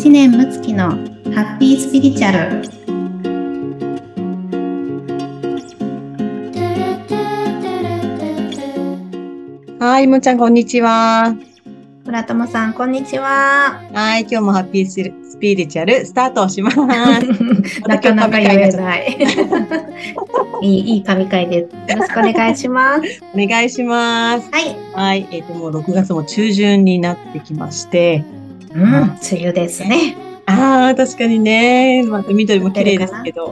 知念睦月のハッピースピリチュアル。はい、もちゃん、こんにちは。村友さんこんにちは。はい、今日もハッピーススピリチュアルスタートします。なかなか言えない。いいいい神回です。よろしくお願いします。お願いします。はい。はい、えっ、と、もう6月も中旬になってきまして、うん。梅雨ですね。ああ、確かにね、また緑も綺麗ですけど。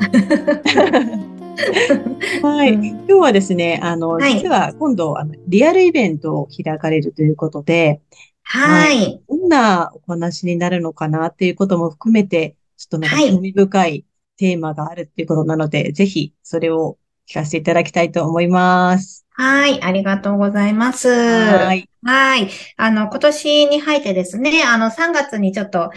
はい、うん。今日はですね、あの、はい。実は今度、あの、リアルイベントを開かれるということで、はい。どんなお話になるのかなっていうことも含めて、ちょっとなんかはい。興味深いテーマがあるっていうことなので、ぜひそれを聞かせていただきたいと思います。はいありがとうございますはい。はい。あの、今年に入ってですね、あの、3月にちょっと、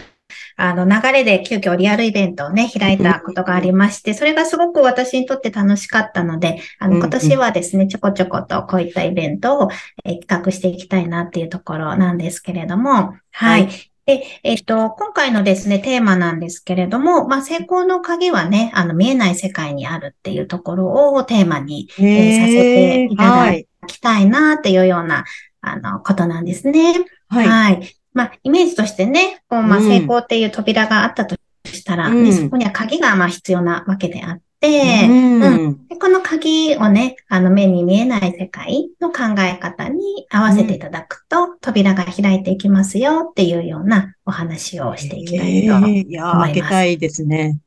あの、流れで急遽リアルイベントをね、開いたことがありまして、それがすごく私にとって楽しかったので、あの、今年はですね、ちょこちょことこういったイベントを、えー企画していきたいなっていうところなんですけれども、ははいい。で、えっと、今回のですね、テーマなんですけれども、まあ、成功の鍵はね、あの、見えない世界にあるっていうところをテーマに、えーさせていただはいい。きたいなっていうような、あの、ことなんですね。はい。はい。まあ、イメージとしてね、こう、まあ、うん成功っていう扉があったとしたら、うんねそこには鍵が、まあ、必要なわけであって、うん。でこの鍵をね、あの、目に見えない世界の考え方に合わせていただくと、扉が開いていきますよっていうようなお話をしていきたいと。えーいやー、思います開けたいですね。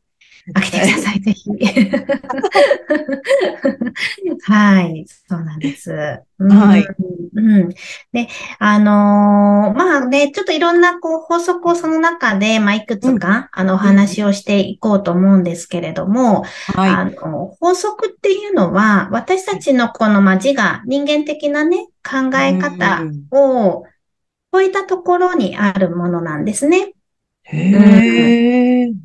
開けてください、ぜひ。はい、そうなんです。うんはい。うん。で、あのーまあね、ちょっといろんなこう法則をその中で、まあ、いくつか、あの、お話をしていこうと思うんですけれども、はい。あの、法則っていうのは、私たちのこの、まあ、自我、人間的なね、考え方うんを超えたところにあるものなんですね。へえ。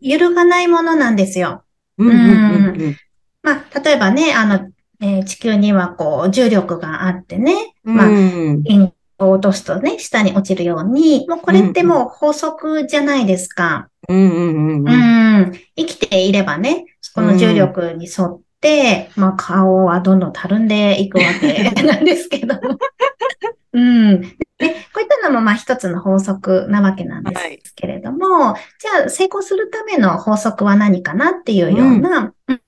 揺るがないものなんですよ。うんうんうんうんまあ、例えばね、あの、えー地球にはこう、重力があってね、うん。まあうんリンゴを落とすとね、下に落ちるように、もうこれってもう法則じゃないですか。うんうんううん。ん。生きていればね、この重力に沿って、まあ顔はどんどんたるんでいくわけなんですけども。うん。のもまあ一つの法則なわけなんですけれども、じゃあ成功するための法則は何かなっていうような、うんうん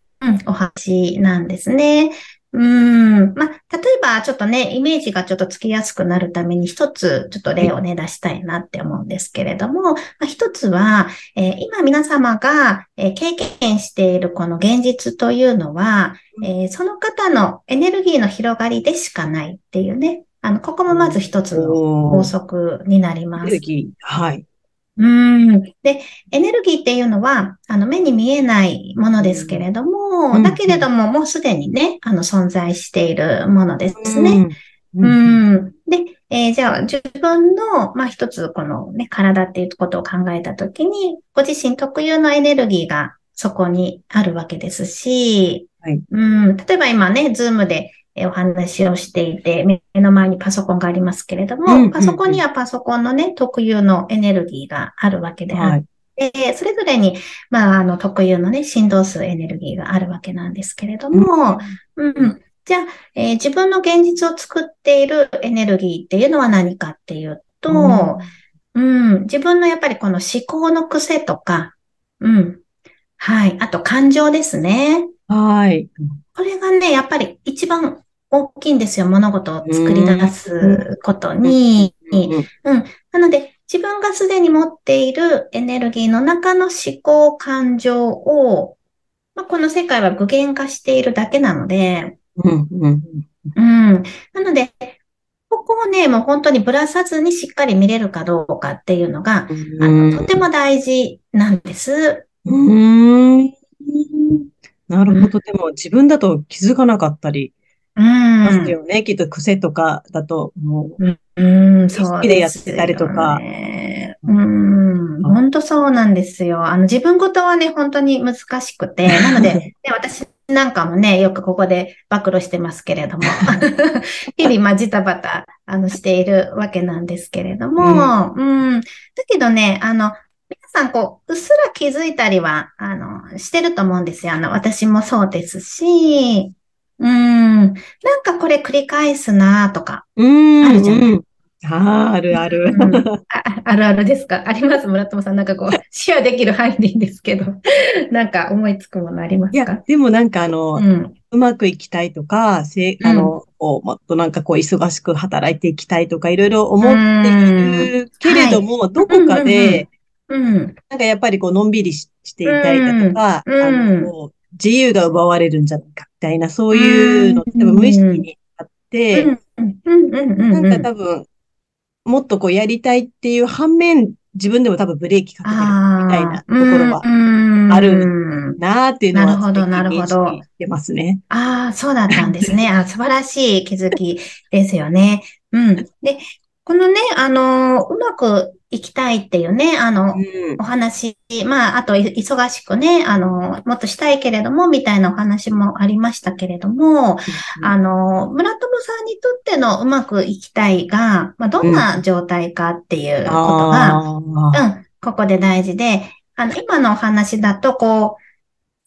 お話なんですね。うん。まあ、例えば、ちょっとね、イメージがちょっとつきやすくなるために、一つ、ちょっと例をね、出したいなって思うんですけれども、まあ、一つは、えー今皆様が、えー経験しているこの現実というのは、えーその方のエネルギーの広がりでしかないっていうね、あの、ここもまず一つの法則になりますエネル。ギー。はい。うん。で、エネルギーっていうのは、あの、目に見えないものですけれども、うんだけれども、もうすでにね、あの、存在しているものですね。うん。ううん。ん。で、えーじゃあ、自分の、まあ、一つ、このね、体っていうことを考えたときに、ご自身特有のエネルギーがそこにあるわけですし、はいうん。例えば今ね、ズームでえーお話をしていて、目の前にパソコンがありますけれども、うんうんうんパソコンにはパソコンのね、特有のエネルギーがあるわけであっはい。で、それぞれに、まあ、あの、特有のね、振動数エネルギーがあるわけなんですけれども、うん、じゃあ、えー自分の現実を作っているエネルギーっていうのは何かっていうと、うん、自分のやっぱりこの思考の癖とか、うん、はい、あと感情ですね。はい。これがね、やっぱり一番大きいんですよ。物事を作り出すことに。うんなので、自分がすでに持っているエネルギーの中の思考、感情を、まあ、この世界は具現化しているだけなので、うんうんうん。なので、ここをね、もう本当にぶらさずにしっかり見れるかどうかっていうのが、うん。あの、とても大事なんです。うん。なるほど。でも自分だと気づかなかったり。ますよね。きっと癖とかだと、もう。うん、そう意識でやってたりとか。うん、本当そうなんですよ。あの、自分ごとはね、本当に難しくて、なので、ね、私なんかもね、よくここで暴露してますけれども、日々、まあ、ジタバタ、あの、しているわけなんですけれども、うん、だけどね、あの、さん、こう、うっすら気づいたりは、あの、してると思うんですよ。あの、私もそうですし、うん、なんかこれ繰り返すなとか、うん、あるじゃない、うんああ、あるある、うん。あ。あるあるですか？あります？村友さん。なんかこう、シェアできる範囲でいいんですけど、なんか思いつくものありますか？いや、でもなんかあの、うん、うまくいきたいとか、せあの、うん、もっとなんかこう、忙しく働いていきたいとか、いろいろ思っているけれども、はい、どこかで、うん、なんかやっぱりこう、のんびりしていたいだとか、うん、あの、自由が奪われるんじゃないか、みたいな、そういうの、多分無意識にあって、なんか多分、もっとこうやりたいっていう反面、自分でも多分ブレーキかけてるみたいなところはあるなーっていうのは、なるほど、なるほど。てますね。ああ、そうだったんですね。あ素晴らしい気づきですよね。うん。で、このね、あの、うまく行きたいっていうね、あの、うん、お話、まあ、あと、忙しくね、あの、もっとしたいけれども、みたいなお話もありましたけれども、うん、あの、村友さんにとってのうまくいきたいが、まあ、どんな状態かっていうことが、うん、うん、ここで大事で、あの、今のお話だと、こう、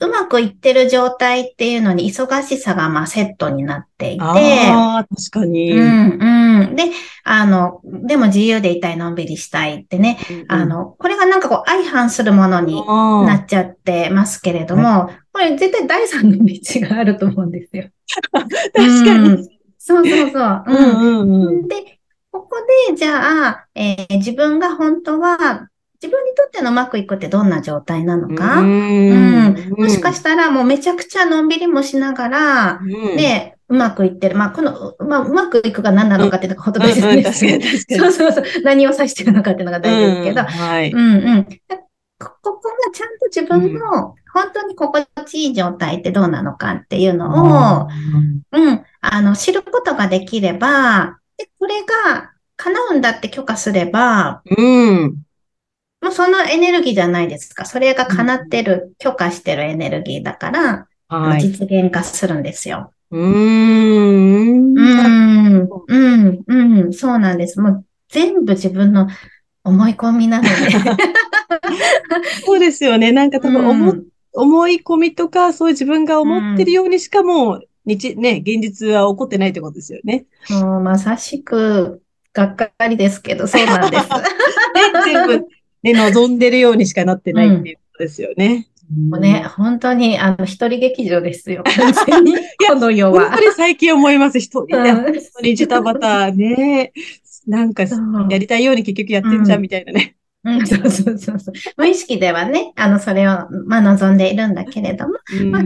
うまくいってる状態っていうのに忙しさがまあセットになっていて。ああ、確かに。うん、うん。で、あの、でも自由でいたい、のんびりしたいってね。うんうん、あの、これがなんかこう相反するものになっちゃってますけれども、これ絶対第三の道があると思うんですよ。確かに、うん。そうそうそう。うんうんうん、で、ここで、じゃあ、えー、自分が本当は自分にとってのうまくいくってどんな状態なのか、うん、もしかしたらもうめちゃくちゃのんびりもしながら、うん、で、うまくいってる。まあ、この、まあ、うまくいくが何なのかっていうのがほとんど別ですけど、そうそうそう。何を指してるのかっていうのが大事ですけど、はい。うんうん。ここがちゃんと自分の本当に心地いい状態ってどうなのかっていうのを、うん、あの、知ることができれば、で、これが叶うんだって許可すれば、うん。もうそのエネルギーじゃないですか。それが叶ってる、許可してるエネルギーだから、はい、実現化するんですよ。うーん。うん。うん。うん。そうなんです。もう全部自分の思い込みなので。そうですよね。なんか多分思、うん、思い込みとか、そういう自分が思ってるようにしかも、日、ね、現実は起こってないってことですよね。もうまさしく、がっかりですけど、そうなんです。全部ね、望んでるようにしかなってないっていうことですよね。もうね、本当に、あの、一人劇場ですよ。完全に、この世は。本当に最近思います。一人で、本当にジタバタね、なんか、やりたいように結局やってんじゃん、みたいなね。うん、そうそうそうそう。無意識ではね、あの、それを、まあ、望んでいるんだけれども、うん、まあ、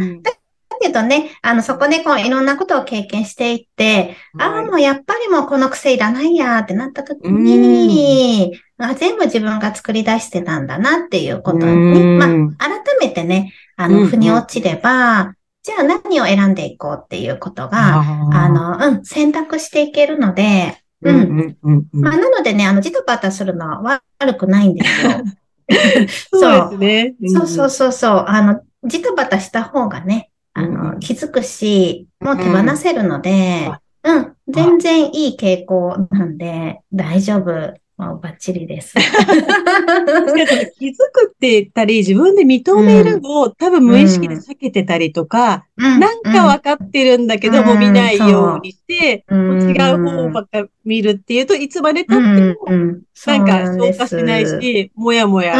けどね、あの、そこでこう、いろんなことを経験していって、はい、ああ、もうやっぱりもうこの癖いらないやってなった時に、あ全部自分が作り出してたんだなっていうことに、まあ、改めてね、あの、腑に落ちれば、じゃあ何を選んでいこうっていうことが、あの、うん、選択していけるので、うん。まあ、なのでね、あの、ジタバタするのは悪くないんですよ。そうですね。そうそうそうそう。あの、ジタバタした方がね、あの、気づくし、もう手放せるので、うん、全然いい傾向なんで、大丈夫。もうバッチリです。気づくって言ったり、自分で認めるを、多分無意識で避けてたりとか、うん、なんか分かってるんだけども見ないようにして、う。ん、違う方ばっか見るっていうといつまで経っても、なんか消化しないし、もやもや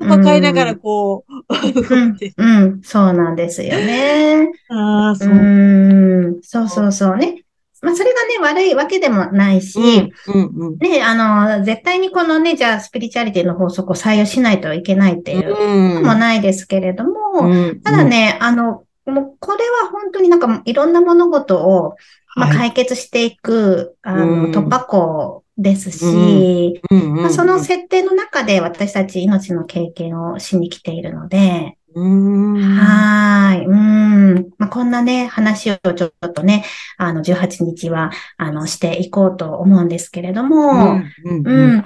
を抱えながらこう、うん、そうなんですよね。ああ、そう。そうそうそうね。まあ、それがね、悪いわけでもないし、うんうんうん、ね、あの、絶対にこのね、じゃあ、スピリチュアリティの法則を採用しないといけないっていうのもないですけれども、うんうん、ただね、あの、もうこれは本当になんかいろんな物事を、まあ、解決していく、はい、あの、突破口ですし、まあ、その設定の中で私たち命の経験をしに来ているので、はい。うん。まあ、こんなね、話をちょっとね、あの、18日は、あの、していこうと思うんですけれども、うん。うん、うん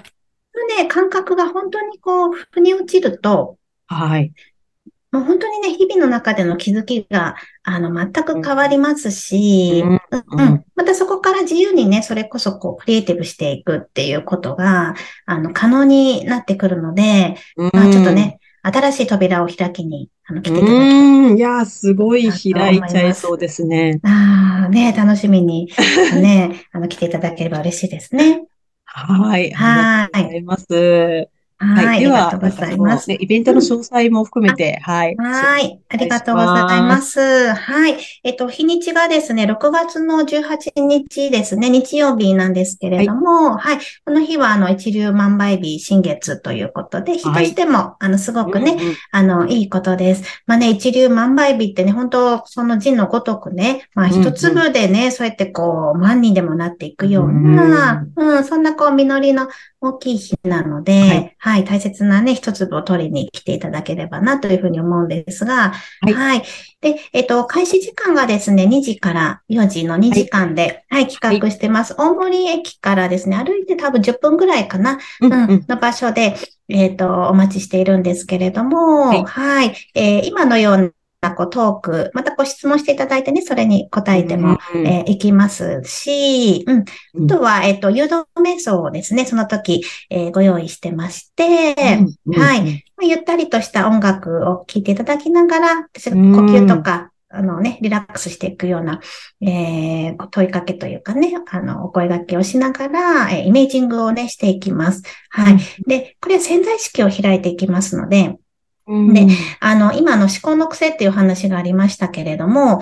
ね、感覚が本当にこう、腑に落ちると、はい。もう本当にね、日々の中での気づきが、あの、全く変わりますし、うん、うん、またそこから自由にね、それこそこう、クリエイティブしていくっていうことが、あの、可能になってくるので、うん、まあちょっとね、新しい扉を開きに、あの、来ていただきたい。うん、いや、すごい開いちゃいそうですね。ああ、ね、楽しみに、ね、あの、来ていただければ嬉しいですね。はい。はい。ありがとうございます。はい。では、ありがとうございます。イベントの詳細も含めて、はい。はい。ありがとうございます。はい。えっと、日にちがですね、6月の18日ですね、日曜日なんですけれども、はい。この日は、あの、一流万倍日、新月ということで、日としても、あの、すごくね、あの、いいことです。まあね、一流万倍日ってね、本当その字のごとくね、まあ、一粒でね、そうやってこう、万人でもなっていくような、うん、そんなこう、実りの大きい日なので、はい、はい、大切なね、一粒を取りに来ていただければなというふうに思うんですが、はい。はい、で、えっと、開始時間がですね、2時から4時の2時間で、はい、はい、企画してます。大森駅からですね、歩いて多分10分ぐらいかな、うん、うん、の場所で、えっ、と、お待ちしているんですけれども、はい、えー、今のようなこうトーク、またこう質問していただいてね、それに答えても、うん、えー、いきますし、うん。あとは、えっ、ー、と、誘導瞑想をですね、その時、えー、ご用意してまして、うん、はい。まあ、ゆったりとした音楽を聴いていただきながら、呼吸とか、あのね、リラックスしていくような、えー、問いかけというかね、あの、お声掛けをしながら、えー、イメージングをね、していきます。はい。で、これは潜在意識を開いていきますので、で、あの、今の思考の癖っていう話がありましたけれども、やは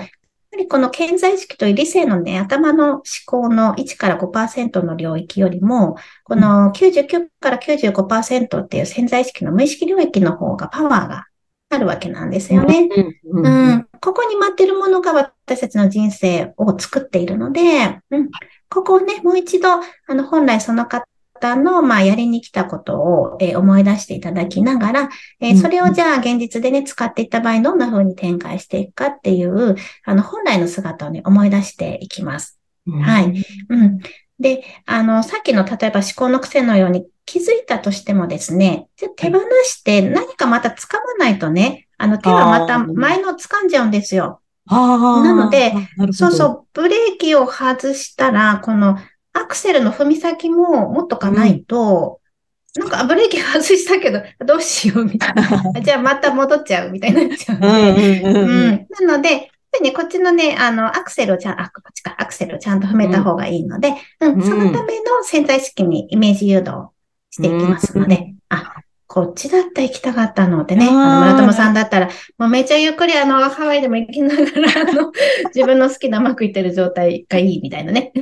りこの潜在意識と理性のね、頭の思考の1から5%の領域よりも、この99から95%っていう潜在意識の無意識領域の方がパワーがあるわけなんですよね。うん。ここに待ってるものが私たちの人生を作っているので、うん。ここをね、もう一度、あの、本来その方方の、まあ、やりに来たことを、えー、思い出していただきながら、えー、それをじゃあ現実でね、使っていった場合、どんな風に展開していくかっていう、あの、本来の姿をね、思い出していきます。はい。うん。で、あの、さっきの例えば思考の癖のように気づいたとしてもですね、手放して何かまた掴まないとね、あの手はまた前の掴んじゃうんですよ。なので、そうそう、ブレーキを外したら、このアクセルの踏み先も持っとかないと、うん、なんかブレーキ外したけど、どうしようみたいな。じゃあまた戻っちゃうみたいになっちゃう。ので。なので、ね、こっちのね、あの、アクセルをちゃん、あ、こっちか、アクセルをちゃんと踏めた方がいいので、うん、うん、そのための潜在意識にイメージ誘導していきますので、あ、こっちだったら行きたかったのってね、あの村友さんだったら、もうめちゃゆっくりあの、ハワイでも行きながら、あの、自分の好きなうまくいってる状態がいいみたいなね。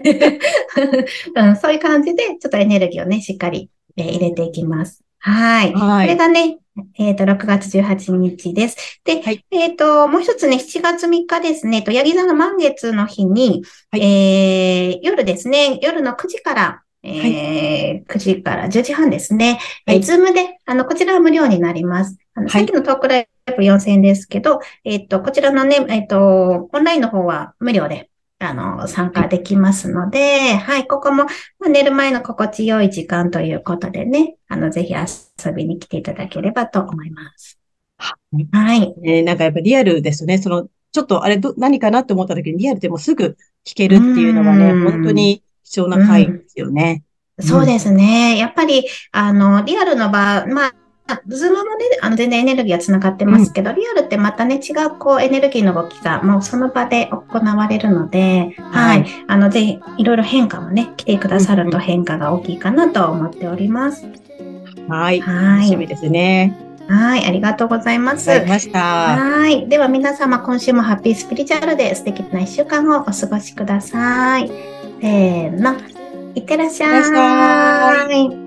うん、そういう感じで、ちょっとエネルギーをね、しっかり、えー、入れていきます。はい。はい、これがね、えっ、ー、と、6月18日です。で、はい、えっ、ー、と、もう一つね、7月3日ですね、と、ヤギ座の満月の日に、はい、えー、夜ですね、夜の9時から、えー、9時から10時半ですね。はい、えー、ズームで、あの、こちらは無料になります。あの、さっきのトークライブ4000円ですけど、えっ、と、こちらのね、えっ、と、オンラインの方は無料で、あの、参加できますので、はい、ここも、寝る前の心地よい時間ということでね、あの、ぜひ遊びに来ていただければと思います。はい。えー、なんかやっぱリアルですね。その、ちょっとあれど、何かなって思った時にリアルでもすぐ聞けるっていうのがね、本当に貴重な回ですよね。うん、そうですね。やっぱり、あの、リアルの場、まあ、ズームもね、あの全然エネルギーは繋がってますけど、うん、リアルってまたね、違うこうエネルギーの動きがもうその場で行われるので、はい、はい。あの、ぜひ、いろいろ変化もね、来てくださると変化が大きいかなと思っております。はい。はい。楽しみですね。はい、ありがとうございます。はい。では皆様、今週もハッピースピリチュアルで素敵な一週間をお過ごしください。せーの。いってらっしゃい。